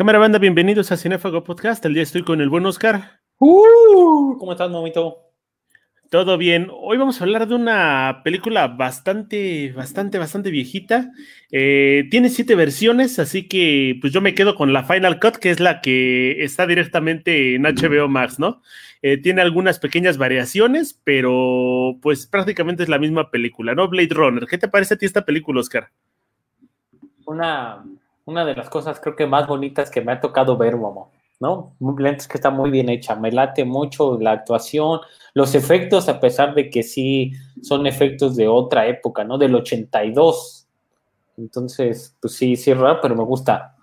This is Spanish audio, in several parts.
Cámara banda, bienvenidos a Cinefago Podcast. El día estoy con el buen Oscar. Uh, ¿Cómo estás, momito? Todo bien. Hoy vamos a hablar de una película bastante, bastante, bastante viejita. Eh, tiene siete versiones, así que pues yo me quedo con la Final Cut, que es la que está directamente en HBO Max, ¿no? Eh, tiene algunas pequeñas variaciones, pero pues prácticamente es la misma película, ¿no? Blade Runner. ¿Qué te parece a ti esta película, Oscar? Una, una de las cosas creo que más bonitas que me ha tocado ver, Momo. ¿no? Es que está muy bien hecha, me late mucho la actuación, los efectos, a pesar de que sí son efectos de otra época, ¿no? Del 82. Entonces, pues sí, sí es raro, pero me gusta.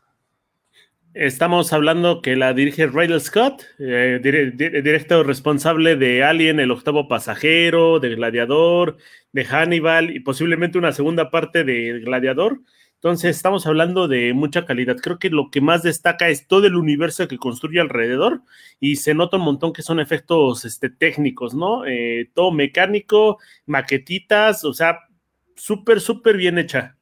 Estamos hablando que la dirige Ridley Scott, eh, director responsable de Alien, el octavo pasajero, de Gladiador, de Hannibal y posiblemente una segunda parte de Gladiador. Entonces, estamos hablando de mucha calidad. Creo que lo que más destaca es todo el universo que construye alrededor y se nota un montón que son efectos este, técnicos, ¿no? Eh, todo mecánico, maquetitas, o sea, súper, súper bien hecha.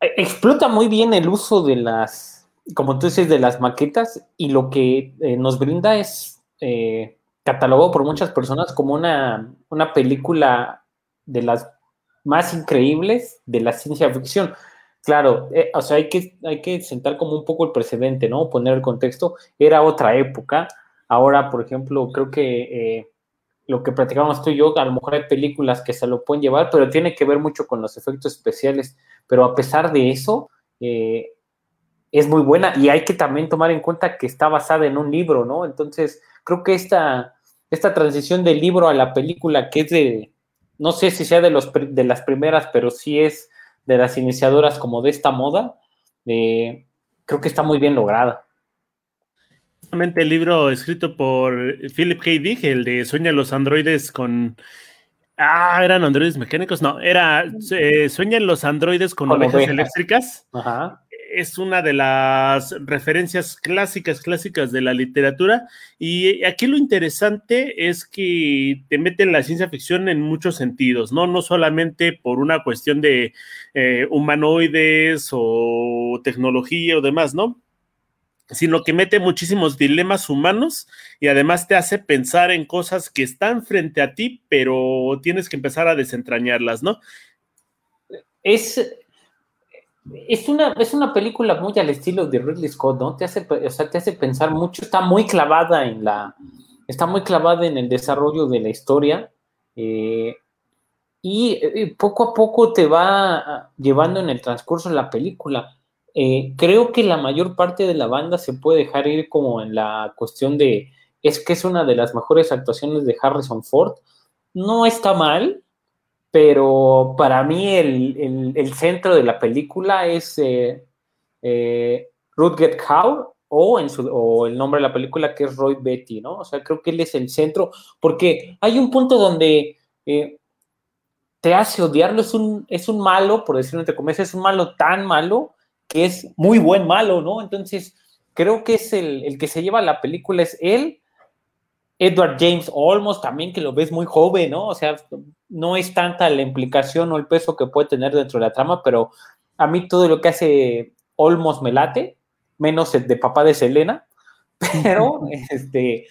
Explota muy bien el uso de las, como tú dices, de las maquetas y lo que eh, nos brinda es eh, catalogado por muchas personas como una, una película de las más increíbles de la ciencia ficción. Claro, eh, o sea, hay que, hay que sentar como un poco el precedente, ¿no? Poner el contexto. Era otra época. Ahora, por ejemplo, creo que eh, lo que platicamos tú y yo, a lo mejor hay películas que se lo pueden llevar, pero tiene que ver mucho con los efectos especiales. Pero a pesar de eso, eh, es muy buena y hay que también tomar en cuenta que está basada en un libro, ¿no? Entonces, creo que esta, esta transición del libro a la película, que es de, no sé si sea de, los, de las primeras, pero sí es de las iniciadoras como de esta moda, creo que está muy bien lograda. El libro escrito por Philip K. Dick, el de Sueña los androides con... Ah, eran androides mecánicos, no, era eh, Sueñan los androides con, ovejas eléctricas. Ajá es una de las referencias clásicas, clásicas de la literatura. Y aquí lo interesante es que te mete en la ciencia ficción en muchos sentidos, ¿no? No solamente por una cuestión de eh, humanoides o tecnología o demás, ¿no? sino que mete muchísimos dilemas humanos y además te hace pensar en cosas que están frente a ti, pero tienes que empezar a desentrañarlas, ¿no? Es, es una, es una película muy al estilo de Ridley Scott, ¿no? Te hace, o sea, te hace pensar mucho, está muy clavada en la, está muy clavada en el desarrollo de la historia eh, y, eh, poco a poco te va llevando en el transcurso de la película. Eh, creo que la mayor parte de la banda se puede dejar ir como en la cuestión de, es que es una de las mejores actuaciones de Harrison Ford. No está mal, pero para mí el, centro de la película es eh, eh, o el nombre de la película que es Roy Betty, ¿no? O sea, creo que él es el centro, porque hay un punto donde eh, te hace odiarlo, es un, es un malo, por decirlo entre comillas, es un malo tan malo que es muy buen malo, ¿no? Entonces, creo que es el, el que se lleva la película, es él, Edward James Olmos también, que lo ves muy joven, ¿no? O sea, no es tanta la implicación o el peso que puede tener dentro de la trama, pero a mí todo lo que hace Olmos me late, menos el de papá de Selena, pero este,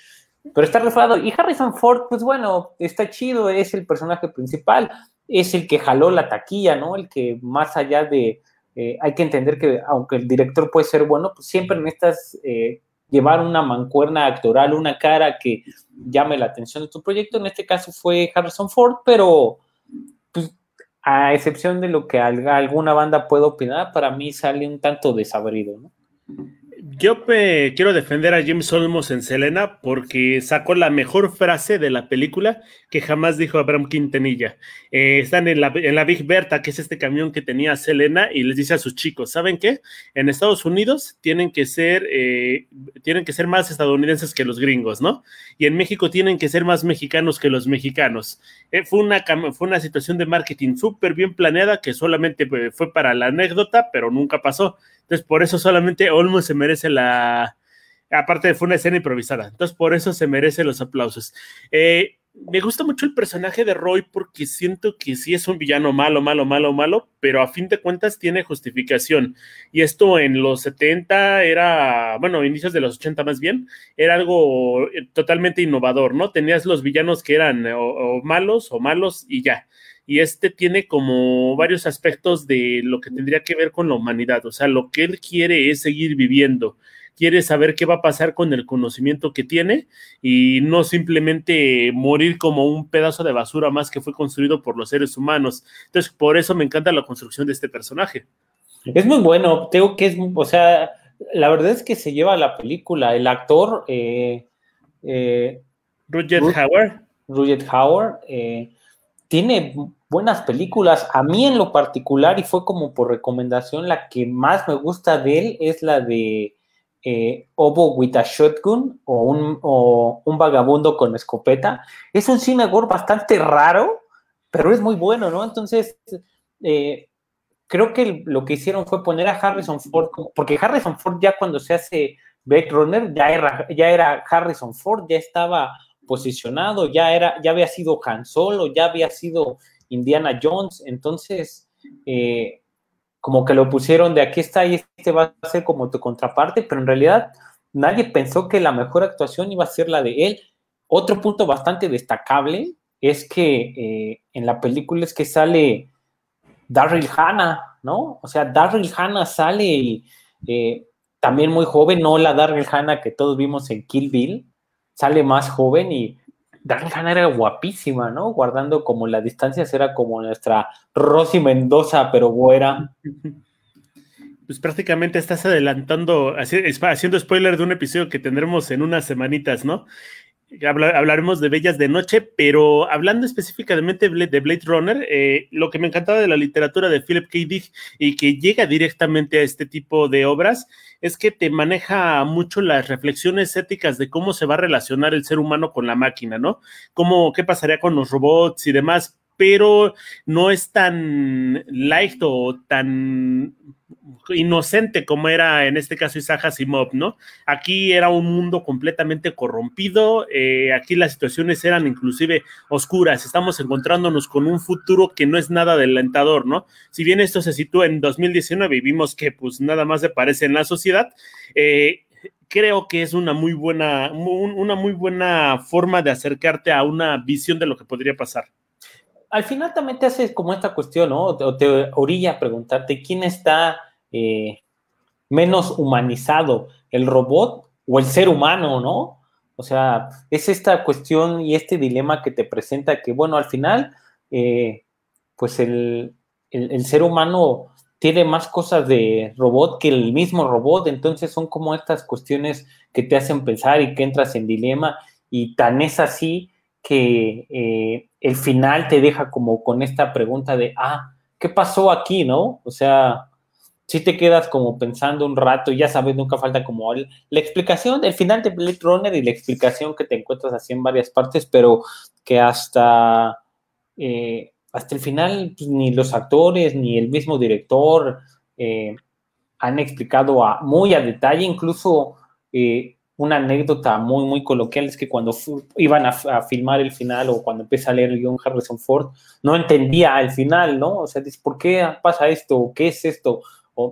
pero está reflejado. Y Harrison Ford, pues bueno, está chido, es el personaje principal, es el que jaló la taquilla, ¿no? El que más allá de, eh, hay que entender que aunque el director puede ser bueno, pues siempre en estas eh, llevar una mancuerna actoral, una cara que llame la atención de tu proyecto. En este caso fue Harrison Ford, pero pues, a excepción de lo que alguna banda pueda opinar, para mí sale un tanto desabrido, ¿no? Yo quiero defender a James Olmos en Selena porque sacó la mejor frase de la película que jamás dijo Abraham Quintanilla. Eh, están en la, en la, Big Berta, que es este camión que tenía Selena, y les dice a sus chicos, ¿saben qué? En Estados Unidos tienen que ser, eh, tienen que ser más estadounidenses que los gringos, ¿no? Y en México tienen que ser más mexicanos que los mexicanos. Eh, fue, una, fue una situación de marketing súper bien planeada que solamente fue para la anécdota, pero nunca pasó. Entonces, por eso solamente Olmos se merece la. Aparte, fue una escena improvisada. Entonces, por eso se merece los aplausos. Eh, me gusta mucho el personaje de Roy porque siento que sí es un villano malo, malo, malo, malo, pero a fin de cuentas tiene justificación. Y esto en los 70 era, bueno, inicios de los 80 más bien, era algo eh, totalmente innovador, ¿no? Tenías los villanos que eran o, malos o malos y ya. Y este tiene como varios aspectos de lo que tendría que ver con la humanidad. O sea, lo que él quiere es seguir viviendo quiere saber qué va a pasar con el conocimiento que tiene y no simplemente morir como un pedazo de basura más que fue construido por los seres humanos. Entonces, por eso me encanta la construcción de este personaje. Es muy bueno, tengo que es, o sea, la verdad es que se lleva la película, el actor... Eh, eh, Howard. Roger Howard eh, tiene buenas películas. A mí en lo particular, y fue como por recomendación, la que más me gusta de él es la de eh, Obo with a Shotgun o un, un, vagabundo con escopeta. Es un cine gore bastante raro, pero es muy bueno, ¿no? Entonces, eh, creo que lo que hicieron fue poner a Harrison Ford, porque Harrison Ford ya cuando se hace Blade Runner ya era, ya era Harrison Ford, ya estaba posicionado, ya, era, ya había sido Han Solo, ya había sido Indiana Jones, entonces eh, como que lo pusieron de aquí está y este va a ser como tu contraparte, pero en realidad nadie pensó que la mejor actuación iba a ser la de él. Otro punto bastante destacable es que eh, en la película es que sale Daryl Hannah, ¿no? O sea, Daryl Hannah sale eh, también muy joven, no la Daryl Hannah que todos vimos en Kill Bill, sale más joven y Darren Hannah era guapísima, ¿no? Guardando como la distancia, era como nuestra Rosy Mendoza, pero güera. Pues prácticamente estás adelantando, haciendo spoiler de un episodio que tendremos en unas semanitas, ¿no? Hablaremos de Bellas de Noche, pero hablando específicamente de Blade Runner, eh, lo que me encantaba de la literatura de Philip K. Dick y que llega directamente a este tipo de obras es que te maneja mucho las reflexiones éticas de cómo se va a relacionar el ser humano con la máquina, ¿no? Cómo, qué pasaría con los robots y demás, pero no es tan light o tan inocente como era en este caso Isaac Asimov, ¿no? Aquí era un mundo completamente corrompido, eh, aquí las situaciones eran inclusive oscuras, estamos encontrándonos con un futuro que no es nada adelantador, ¿no? Si bien esto se sitúa en 2019 y vimos que pues nada más se parece en la sociedad, eh, creo que es una muy buena, una muy buena forma de acercarte a una visión de lo que podría pasar al final también te hace como esta cuestión, ¿no? O te orilla a preguntarte quién está eh, menos humanizado, el robot o el ser humano, ¿no? O sea, es esta cuestión y este dilema que te presenta que, bueno, al final, eh, pues el, ser humano tiene más cosas de robot que el mismo robot, entonces son como estas cuestiones que te hacen pensar y que entras en dilema y tan es así que eh, el final te deja como con esta pregunta de, ah, ¿qué pasó aquí, no? O sea, si te quedas como pensando un rato ya sabes, nunca falta como la explicación, el final de Blade Runner y la explicación que te encuentras así en varias partes, pero que hasta, eh, hasta el final pues, ni los actores ni el mismo director eh, han explicado a, muy a detalle, incluso eh, una anécdota muy, muy coloquial es que cuando iban a, filmar el final o cuando empieza a leer el Harrison Ford, no entendía el final, ¿no? O sea, dice, ¿por qué pasa esto? ¿Qué es esto?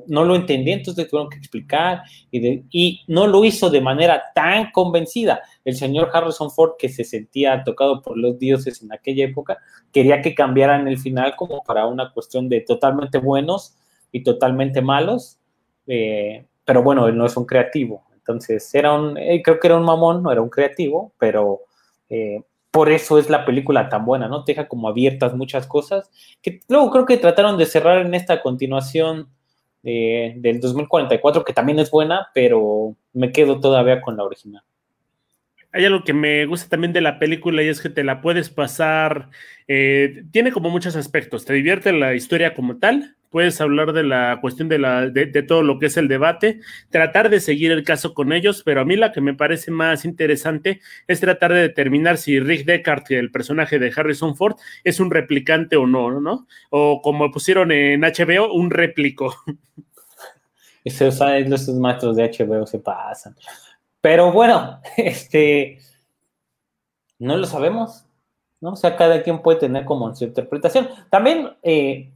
No lo entendía, entonces tuvieron que explicar y, no lo hizo de manera tan convencida. El señor Harrison Ford, que se sentía tocado por los dioses en aquella época, quería que cambiaran el final como para una cuestión de totalmente buenos y totalmente malos, eh, pero bueno, él no es un creativo, entonces era un, eh, creo que era un mamón, no era un creativo, pero... Eh, por eso es la película tan buena, ¿no? Te deja como abiertas muchas cosas que luego creo que trataron de cerrar en esta continuación del 2044, que también es buena, pero me quedo todavía con la original. Hay algo que me gusta también de la película y es que te la puedes pasar, eh, tiene como muchos aspectos, te divierte la historia como tal, puedes hablar de la cuestión de, la, de, todo lo que es el debate, tratar de seguir el caso con ellos, pero a mí la que me parece más interesante es tratar de determinar si Rick Deckard, el personaje de Harrison Ford, es un replicante o no, ¿no? O como pusieron en HBO, un réplico. Esos, esos maestros de HBO se pasan. Pero bueno, este, no lo sabemos. ¿no? O sea, cada quien puede tener como su interpretación. También eh,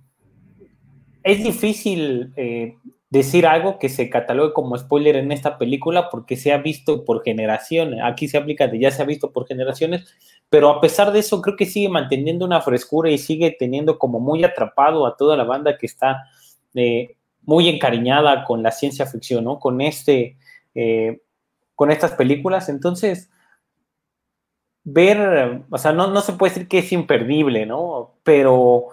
es difícil eh, decir algo que se catalogue como spoiler en esta película porque se ha visto por generaciones. Aquí se aplica de ya se ha visto por generaciones, pero a pesar de eso creo que sigue manteniendo una frescura y sigue teniendo como muy atrapado a toda la banda que está eh, muy encariñada con la ciencia ficción, ¿no? Con este, eh, con estas películas. Entonces, ver, o sea, no, no se puede decir que es imperdible, ¿no? Pero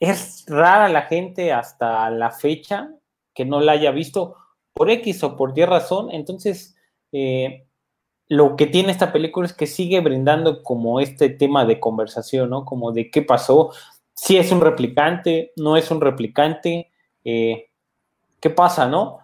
es rara la gente hasta la fecha que no la haya visto por X o por Y razón. Entonces, eh, lo que tiene esta película es que sigue brindando como este tema de conversación, ¿no? Como de qué pasó, si es un replicante, no es un replicante, eh, qué pasa, ¿no?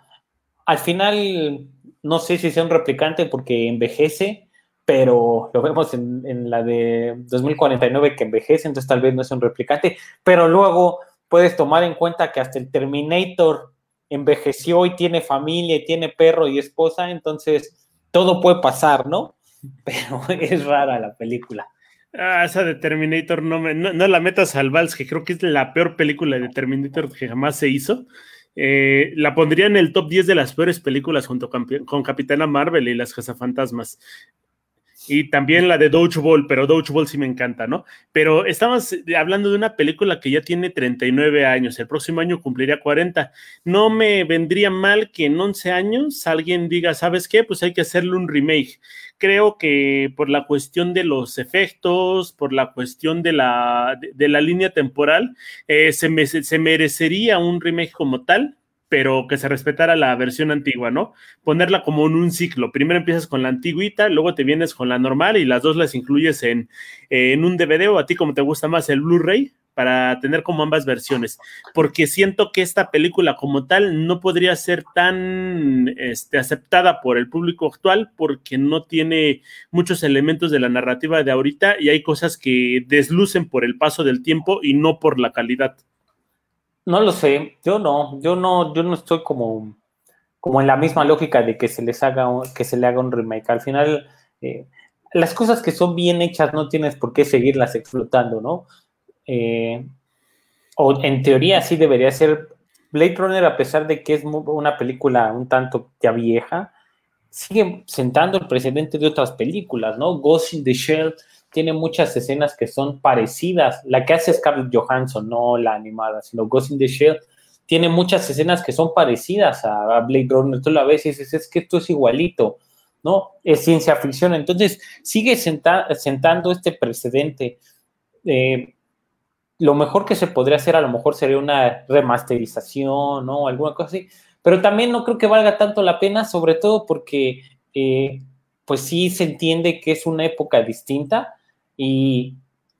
Al final, no sé si es un replicante porque envejece, pero lo vemos en, la de 2049 que envejece, entonces tal vez no es un replicante, pero luego puedes tomar en cuenta que hasta el Terminator envejeció y tiene familia y tiene perro y esposa, entonces todo puede pasar, ¿no? Pero es rara la película. Ah, esa de Terminator no, me, no, la metas al vals, que creo que es la peor película de Terminator que jamás se hizo. Eh, la pondría en el top 10 de las peores películas junto con, con Capitana Marvel y las Cazafantasmas y también la de Dodgeball, pero Dodgeball sí me encanta, ¿no? Pero estamos hablando de una película que ya tiene 39 años, el próximo año cumpliría 40. No me vendría mal que en 11 años alguien diga, ¿sabes qué? Pues hay que hacerle un remake. Creo que por la cuestión de los efectos, por la cuestión de la, de, la línea temporal, eh, se, se merecería un remake como tal pero que se respetara la versión antigua, ¿no? Ponerla como en un ciclo. Primero empiezas con la antigüita, luego te vienes con la normal y las dos las incluyes en, en un DVD o a ti como te gusta más el Blu-ray para tener como ambas versiones, porque siento que esta película como tal no podría ser tan este, aceptada por el público actual porque no tiene muchos elementos de la narrativa de ahorita y hay cosas que deslucen por el paso del tiempo y no por la calidad. No lo sé, yo no, yo no, yo no estoy como, como en la misma lógica de que se les haga que se le haga un remake. Al final, eh, las cosas que son bien hechas no tienes por qué seguirlas explotando, ¿no? Eh, o en teoría sí debería ser Blade Runner, a pesar de que es una película un tanto ya vieja, sigue sentando el precedente de otras películas, ¿no? Ghost in the Shell tiene muchas escenas que son parecidas. La que hace Scarlett Johansson, no la animada, sino Ghost in the Shell, tiene muchas escenas que son parecidas a, Blade Runner. Tú la ves y dices, es que esto es igualito, ¿no? Es ciencia ficción. Entonces, sigue sentando este precedente. Eh, lo mejor que se podría hacer a lo mejor sería una remasterización, ¿no? Alguna cosa así. Pero también no creo que valga tanto la pena, sobre todo porque, eh, pues sí se entiende que es una época distinta y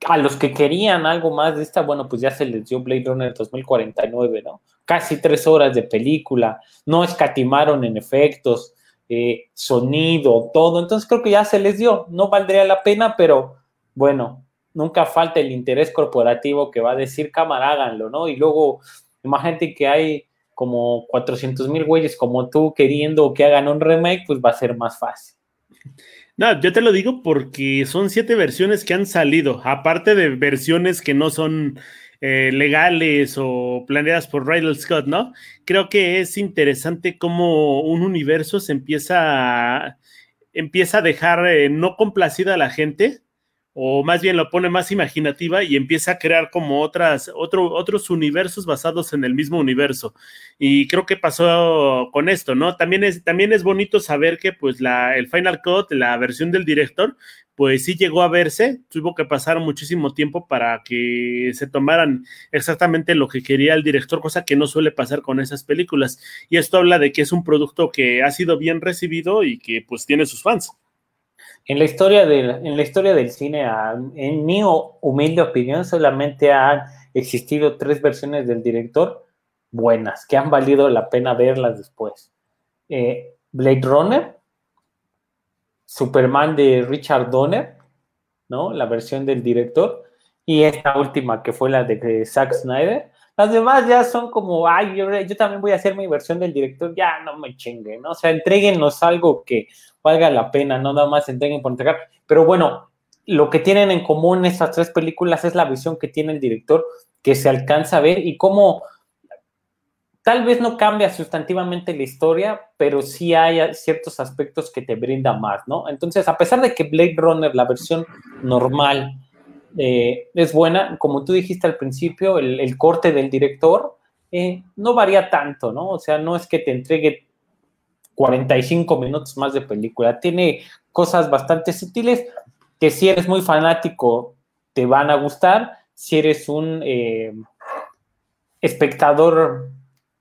a los que querían algo más de esta, bueno, pues ya se les dio Blade Runner 2049, ¿no? Casi tres horas de película, no escatimaron en efectos, eh, sonido, todo, entonces creo que ya se les dio, no valdría la pena, pero bueno, nunca falta el interés corporativo que va a decir, cámara, háganlo, ¿no? Y luego, imagínate que hay como 400 mil güeyes como tú queriendo que hagan un remake, pues va a ser más fácil. No, yo te lo digo porque son siete versiones que han salido, aparte de versiones que no son eh, legales o planeadas por Ridley Scott, ¿no? Creo que es interesante cómo un universo se empieza a, empieza a dejar eh, no complacida a la gente o más bien lo pone más imaginativa y empieza a crear como otras, otro, otros universos basados en el mismo universo. Y creo que pasó con esto, ¿no? También es, también es bonito saber que pues la, el Final Cut, la versión del director, pues sí llegó a verse, tuvo que pasar muchísimo tiempo para que se tomaran exactamente lo que quería el director, cosa que no suele pasar con esas películas. Y esto habla de que es un producto que ha sido bien recibido y que pues tiene sus fans. En la historia del, en la historia del cine, en mi humilde opinión, solamente han existido tres versiones del director buenas, que han valido la pena verlas después. Eh, Blade Runner, Superman de Richard Donner, ¿no? La versión del director, y esta última que fue la de Zack Snyder. Las demás ya son como, ay, yo, yo, también voy a hacer mi versión del director, ya no me chinguen, ¿no? O sea, entreguenos algo que valga la pena, no nada más entreguen por entregar. Pero bueno, lo que tienen en común estas tres películas es la visión que tiene el director, que se alcanza a ver y cómo tal vez no cambia sustantivamente la historia, pero sí hay ciertos aspectos que te brinda más, ¿no? Entonces, a pesar de que Blade Runner, la versión normal, eh, es buena, como tú dijiste al principio, el, corte del director eh, no varía tanto, ¿no? O sea, no es que te entregue 45 minutos más de película, tiene cosas bastante sutiles que si eres muy fanático te van a gustar, si eres un eh, espectador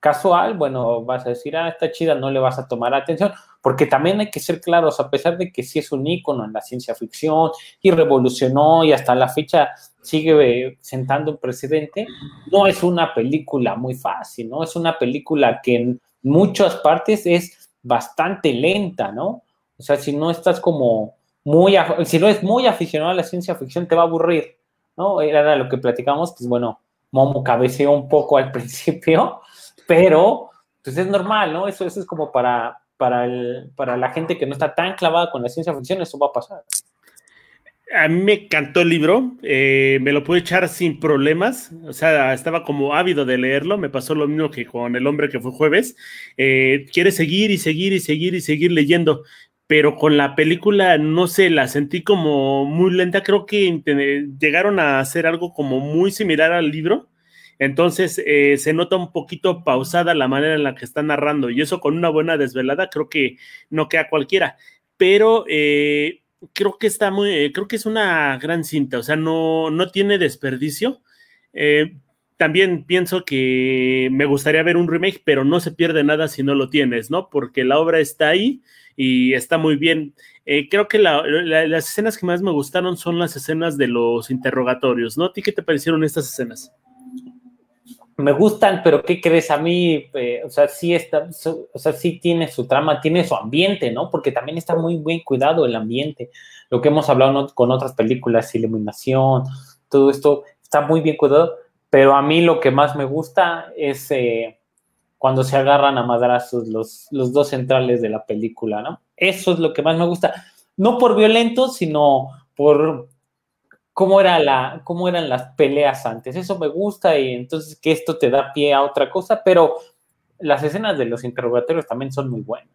casual, bueno, vas a decir, ah, está chida, no le vas a tomar atención, porque también hay que ser claros, a pesar de que sí es un ícono en la ciencia ficción y revolucionó y hasta la fecha sigue eh, sentando un precedente, no es una película muy fácil, ¿no? Es una película que en muchas partes es bastante lenta, ¿no? O sea, si no estás como muy, si no es muy aficionado a la ciencia ficción, te va a aburrir, ¿no? Era lo que platicamos, pues bueno, Momo cabeceó un poco al principio, pero pues es normal, ¿no? Eso, eso es como para, para, el, para la gente que no está tan clavada con la ciencia ficción, eso va a pasar. A mí me encantó el libro, eh, me lo pude echar sin problemas, o sea, estaba como ávido de leerlo, me pasó lo mismo que con El hombre que fue jueves, eh, quiere seguir y seguir y seguir y seguir leyendo, pero con la película no sé, la sentí como muy lenta, creo que llegaron a hacer algo como muy similar al libro, entonces eh, se nota un poquito pausada la manera en la que está narrando y eso con una buena desvelada creo que no queda cualquiera, pero eh, creo que está muy, eh, creo que es una gran cinta, o sea, no, no tiene desperdicio. también pienso que me gustaría ver un remake, pero no se pierde nada si no lo tienes, ¿no? Porque la obra está ahí y está muy bien. creo que las escenas que más me gustaron son las escenas de los interrogatorios, ¿no? ¿A ti qué te parecieron estas escenas? Me gustan, pero ¿qué crees? A mí, eh, o sea, sí está, o sea, sí tiene su trama, tiene su ambiente, ¿no? Porque también está muy bien cuidado el ambiente. Lo que hemos hablado con otras películas, iluminación, todo esto está muy bien cuidado, pero a mí lo que más me gusta es eh, cuando se agarran a madrazos los, los dos centrales de la película, ¿no? Eso es lo que más me gusta. No por violento, sino por, cómo, era la, cómo eran las peleas antes. Eso me gusta y entonces que esto te da pie a otra cosa, pero las escenas de los interrogatorios también son muy buenas.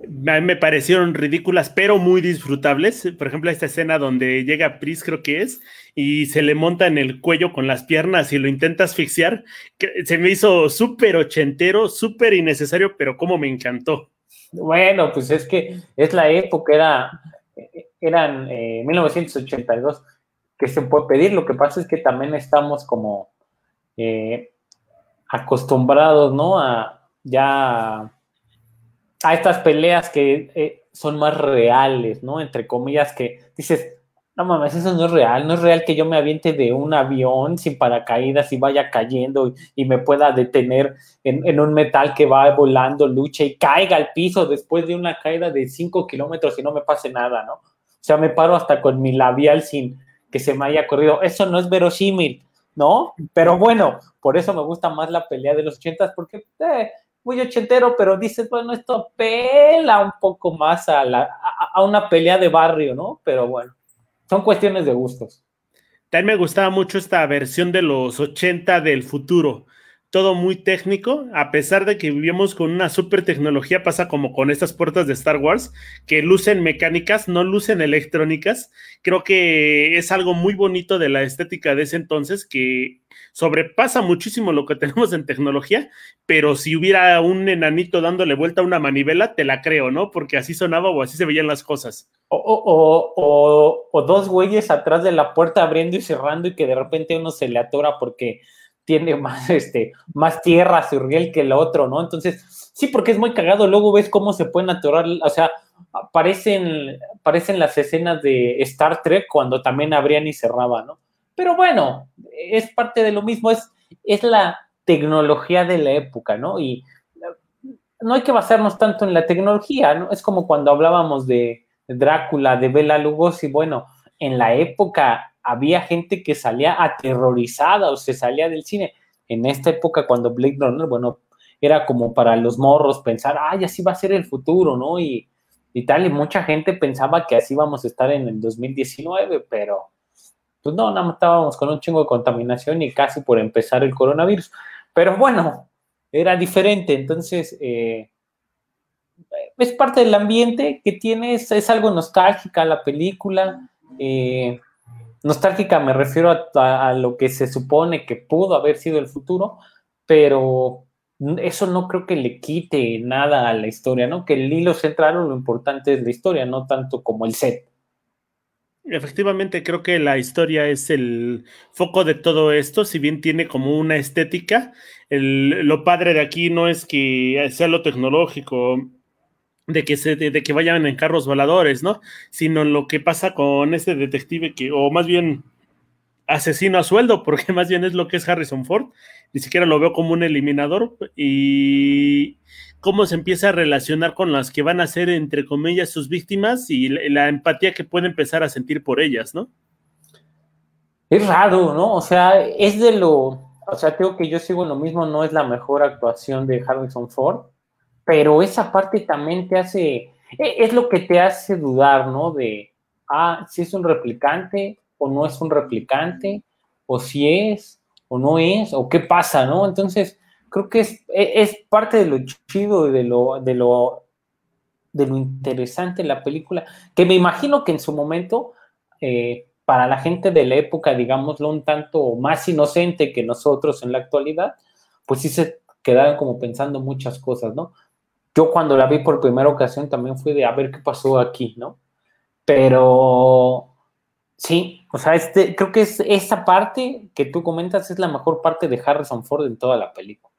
A mí me parecieron ridículas, pero muy disfrutables. Por ejemplo, esta escena donde llega Pris, creo que es, y se le monta en el cuello con las piernas y lo intenta asfixiar, que se me hizo súper ochentero, súper innecesario, pero como me encantó. Bueno, pues es que es la época, era eran eh, 1982 que se puede pedir. Lo que pasa es que también estamos como eh, acostumbrados, ¿no? A ya a estas peleas que eh, son más reales, ¿no? Entre comillas, que dices, no mames, eso no es real, no es real que yo me aviente de un avión sin paracaídas y vaya cayendo y, me pueda detener en, un metal que va volando, lucha y caiga al piso después de una caída de 5 kilómetros y no me pase nada, ¿no? O sea, me paro hasta con mi labial sin que se me haya corrido. Eso no es verosímil, ¿no? Pero bueno, por eso me gusta más la pelea de los ochentas, porque eh, muy ochentero, pero dices, bueno, esto pela un poco más a, la, a, una pelea de barrio, ¿no? Pero bueno, son cuestiones de gustos. También me gustaba mucho esta versión de los 80 del futuro todo muy técnico, a pesar de que vivimos con una super tecnología, pasa como con estas puertas de Star Wars, que lucen mecánicas, no lucen electrónicas. Creo que es algo muy bonito de la estética de ese entonces, que sobrepasa muchísimo lo que tenemos en tecnología, pero si hubiera un enanito dándole vuelta a una manivela, te la creo, ¿no? Porque así sonaba o así se veían las cosas. O, o, o dos güeyes atrás de la puerta abriendo y cerrando y que de repente uno se le atora porque tiene más, este, más tierra Surriel que el otro, ¿no? Entonces, sí, porque es muy cagado. Luego ves cómo se pueden atorar, o sea, aparecen, aparecen las escenas de Star Trek cuando también abrían y cerraban, ¿no? Pero bueno, es parte de lo mismo, es, es la tecnología de la época, ¿no? Y no hay que basarnos tanto en la tecnología, ¿no? Es como cuando hablábamos de Drácula, de Bela Lugosi, bueno, en la época había gente que salía aterrorizada o se salía del cine. En esta época, cuando Blade Runner, bueno, era como para los morros pensar, ay, así va a ser el futuro, ¿no? Y y tal, y mucha gente pensaba que así vamos a estar en el 2019, pero pues no, nada más estábamos con un chingo de contaminación y casi por empezar el coronavirus. Pero bueno, era diferente, entonces eh, es parte del ambiente que tiene, es, algo nostálgica la película. Eh, nostálgica me refiero a, lo que se supone que pudo haber sido el futuro, pero eso no creo que le quite nada a la historia, ¿no? Que el hilo central o lo importante es la historia, no tanto como el set. Efectivamente, creo que la historia es el foco de todo esto, si bien tiene como una estética, lo padre de aquí no es que sea lo tecnológico, de que, se, de, que vayan en carros voladores, ¿no? Sino lo que pasa con este detective que, o más bien asesino a sueldo, porque más bien es lo que es Harrison Ford, ni siquiera lo veo como un eliminador, y cómo se empieza a relacionar con las que van a ser, entre comillas, sus víctimas y la, empatía que puede empezar a sentir por ellas, ¿no? Es raro, ¿no? O sea, es de lo, o sea, creo que yo sigo lo mismo, no es la mejor actuación de Harrison Ford, pero esa parte también te hace, e, es lo que te hace dudar, ¿no? De, ah, si es un replicante o no es un replicante, o si es o no es, o qué pasa, ¿no? Entonces, creo que es, e, es parte de lo chido de lo, de lo, de lo interesante de la película, que me imagino que en su momento, eh, para la gente de la época, digámoslo, un tanto más inocente que nosotros en la actualidad, pues sí se quedaron como pensando muchas cosas, ¿no? Yo cuando la vi por primera ocasión también fui de a ver qué pasó aquí, ¿no? Pero sí, o sea, este, creo que es esa parte que tú comentas es la mejor parte de Harrison Ford en toda la película.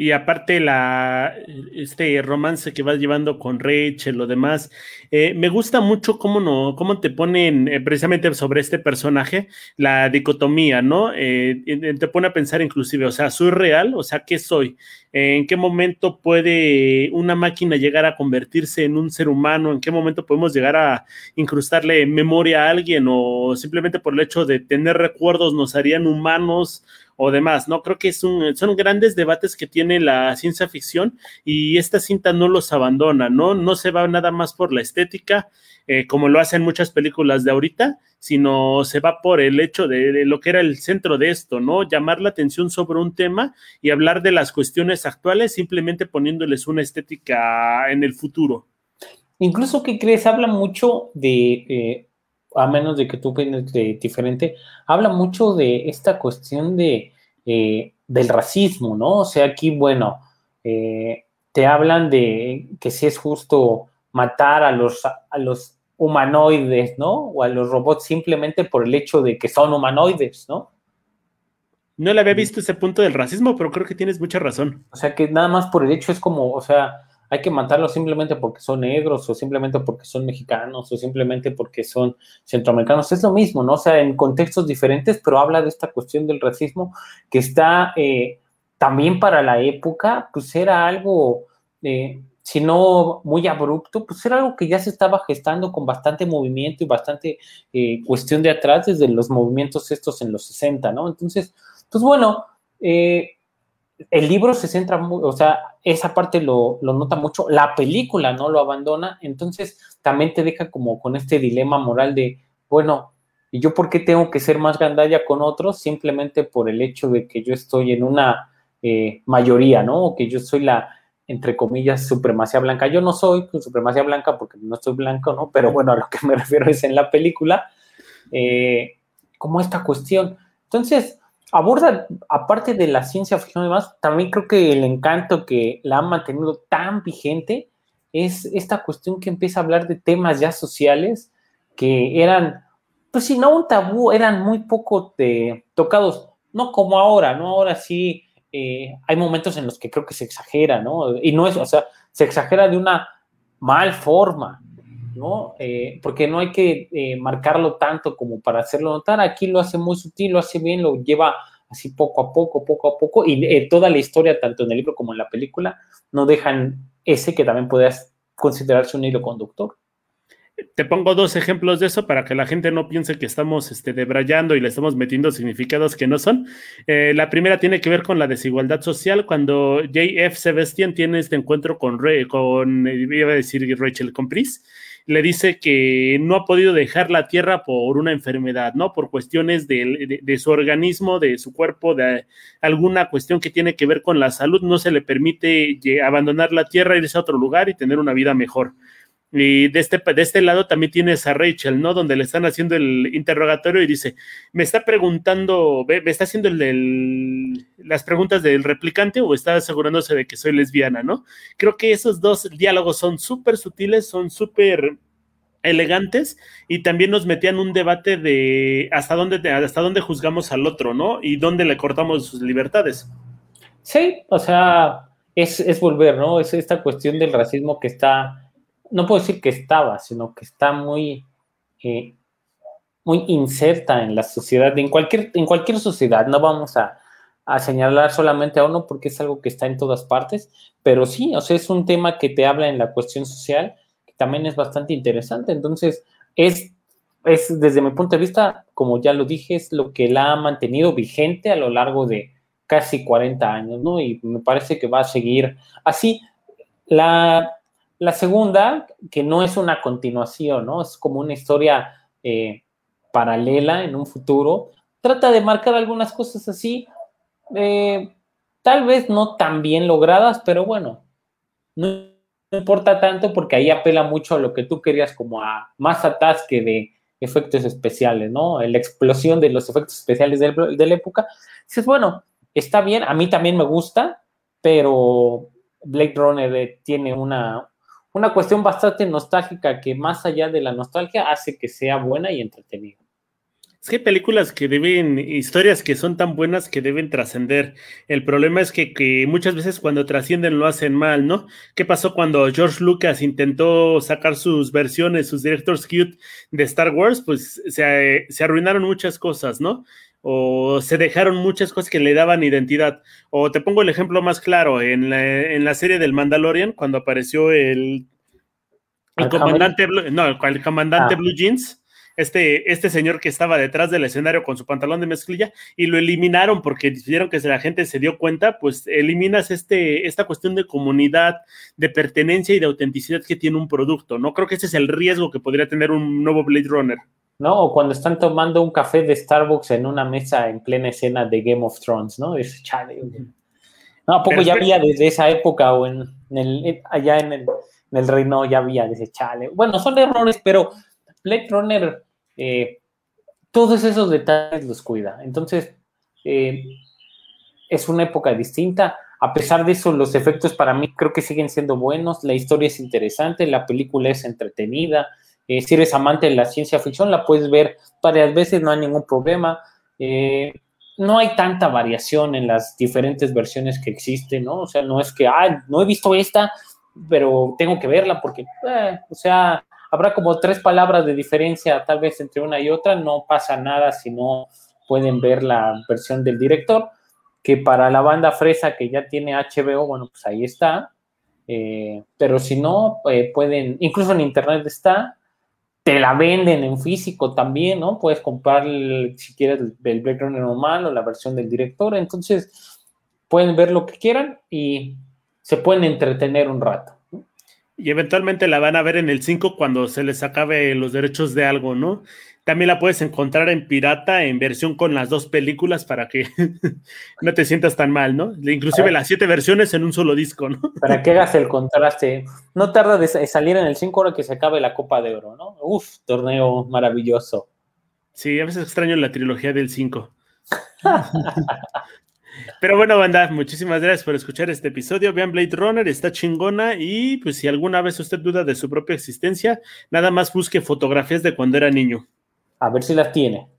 Y aparte la, este romance que vas llevando con Rachel, lo demás, eh, me gusta mucho cómo, no, cómo te ponen eh, precisamente sobre este personaje la dicotomía, ¿no? Eh, te pone a pensar inclusive, o sea, ¿soy real? O sea, ¿qué soy? ¿En qué momento puede una máquina llegar a convertirse en un ser humano? ¿En qué momento podemos llegar a incrustarle memoria a alguien? ¿O simplemente por el hecho de tener recuerdos nos harían humanos? O demás, ¿no? Creo que son grandes debates que tiene la ciencia ficción y esta cinta no los abandona, ¿no? No se va nada más por la estética, eh, como lo hacen muchas películas de ahorita, sino se va por el hecho de, lo que era el centro de esto, ¿no? Llamar la atención sobre un tema y hablar de las cuestiones actuales simplemente poniéndoles una estética en el futuro. Incluso, ¿qué crees? Habla mucho de, eh, a menos de que tú pienses diferente, habla mucho de esta cuestión de, eh, del racismo, ¿no? O sea, aquí, bueno, eh, te hablan de que si es justo matar a los, a los humanoides, ¿no? O a los robots simplemente por el hecho de que son humanoides, ¿no? No le había visto ese punto del racismo, pero creo que tienes mucha razón. O sea, que nada más por el hecho es como, o sea, hay que matarlos simplemente porque son negros o simplemente porque son mexicanos o simplemente porque son centroamericanos. Es lo mismo, ¿no? O sea, en contextos diferentes, pero habla de esta cuestión del racismo que está eh, también para la época, pues era algo, eh, si no muy abrupto, pues era algo que ya se estaba gestando con bastante movimiento y bastante eh, cuestión de atrás desde los movimientos estos en los 60, ¿no? Entonces, pues bueno, eh, el libro se centra, o sea, esa parte lo, nota mucho, la película no lo abandona, entonces también te deja como con este dilema moral de, bueno, ¿y yo por qué tengo que ser más gandalla con otros? Simplemente por el hecho de que yo estoy en una eh, mayoría, ¿no? O que yo soy la, entre comillas, supremacía blanca. Yo no soy pues, supremacía blanca porque no estoy blanco, ¿no? Pero bueno, a lo que me refiero es en la película, eh, como esta cuestión. Entonces, aborda, aparte de la ciencia ficción y demás, también creo que el encanto que la han mantenido tan vigente es esta cuestión que empieza a hablar de temas ya sociales que eran, pues si no un tabú, eran muy poco tocados, no como ahora, ¿no? Ahora sí eh, hay momentos en los que creo que se exagera, ¿no? Y no es, o sea, se exagera de una mal forma, ¿no? Eh, porque no hay que eh, marcarlo tanto como para hacerlo notar. Aquí lo hace muy sutil, lo hace bien, lo lleva así poco a poco, poco a poco, y eh, toda la historia, tanto en el libro como en la película, no dejan ese que también puede considerarse un hilo conductor. te pongo dos ejemplos de eso para que la gente no piense que estamos este, debrayando y le estamos metiendo significados que no son. La primera tiene que ver con la desigualdad social. Cuando J.F. Sebastian tiene este encuentro con, con iba a decir Rachel Compris, le dice que no ha podido dejar la tierra por una enfermedad, ¿no? Por cuestiones de, de, su organismo, de su cuerpo, de alguna cuestión que tiene que ver con la salud, no se le permite abandonar la tierra, irse a otro lugar y tener una vida mejor. Y de este, de este lado también tienes a Rachel, ¿no? Donde le están haciendo el interrogatorio y dice, me está preguntando, me está haciendo el, las preguntas del replicante o está asegurándose de que soy lesbiana, ¿no? Creo que esos dos diálogos son súper sutiles, son súper elegantes y también nos metían un debate de hasta dónde, hasta dónde juzgamos al otro, ¿no? Y dónde le cortamos sus libertades. Sí, o sea, es, es volver, ¿no? Es esta cuestión del racismo que está no puedo decir que estaba, sino que está muy, eh, muy inserta en la sociedad, en cualquier, en cualquier sociedad. No vamos a, señalar solamente a uno porque es algo que está en todas partes, pero sí, o sea, es un tema que te habla en la cuestión social, que también es bastante interesante. Entonces, es, es desde mi punto de vista, como ya lo dije, es lo que la ha mantenido vigente a lo largo de casi 40 años, ¿no? Y me parece que va a seguir así. La, la segunda, que no es una continuación, ¿no? Es como una historia eh, paralela en un futuro. Trata de marcar algunas cosas así, eh, tal vez no tan bien logradas, pero bueno, no importa tanto porque ahí apela mucho a lo que tú querías, como a más atasque de efectos especiales, ¿no? La explosión de los efectos especiales de, de la época. Dices, bueno, está bien, a mí también me gusta, pero Blade Runner eh, tiene una, una cuestión bastante nostálgica que más allá de la nostalgia hace que sea buena y entretenida. Es que hay películas que deben, historias que son tan buenas que deben trascender. El problema es que, muchas veces cuando trascienden lo hacen mal, ¿no? ¿Qué pasó cuando George Lucas intentó sacar sus versiones, sus directors cute de Star Wars? Pues se, se arruinaron muchas cosas, ¿no? O se dejaron muchas cosas que le daban identidad. O te pongo el ejemplo más claro, en la, serie del Mandalorian, cuando apareció el, el comandante, Blue, no, el comandante ah. Blue Jeans, este, este señor que estaba detrás del escenario con su pantalón de mezclilla, y lo eliminaron porque vieron que la gente se dio cuenta, pues eliminas este, esta cuestión de comunidad, de pertenencia y de autenticidad que tiene un producto, ¿no? Creo que ese es el riesgo que podría tener un nuevo Blade Runner. ¿No? O cuando están tomando un café de Starbucks en una mesa en plena escena de Game of Thrones, ¿no? Es chale. No, ¿a poco ya había desde esa época o en, el, allá en el, reino ya había desde chale? Bueno, son errores, pero Blade Runner eh, todos esos detalles los cuida. Entonces, eh, es una época distinta. A pesar de eso, los efectos para mí creo que siguen siendo buenos. La historia es interesante, la película es entretenida. Eh, si eres amante de la ciencia ficción, la puedes ver varias veces, no hay ningún problema. Eh, no hay tanta variación en las diferentes versiones que existen, ¿no? O sea, no es que, ah, no he visto esta, pero tengo que verla porque, eh, o sea, habrá como tres palabras de diferencia tal vez entre una y otra, no pasa nada si no pueden ver la versión del director, que para la banda fresa que ya tiene HBO, bueno, pues ahí está, pero si no, pueden, incluso en internet está, te la venden en físico también, ¿no? Puedes comprar, si quieres, el Blade Runner normal o la versión del director. Entonces, pueden ver lo que quieran y se pueden entretener un rato. Y eventualmente la van a ver en el 5 cuando se les acabe los derechos de algo, ¿no? También la puedes encontrar en pirata, en versión con las dos películas para que no te sientas tan mal, ¿no? Inclusive las siete versiones en un solo disco, ¿no? Para que hagas el contraste. No tarda de salir en el 5 hora que se acabe la Copa de Oro, ¿no? Uf, torneo maravilloso. Sí, a veces extraño la trilogía del 5. Pero bueno, banda, muchísimas gracias por escuchar este episodio. Vean Blade Runner, está chingona y pues si alguna vez usted duda de su propia existencia, nada más busque fotografías de cuando era niño. A ver si las tiene.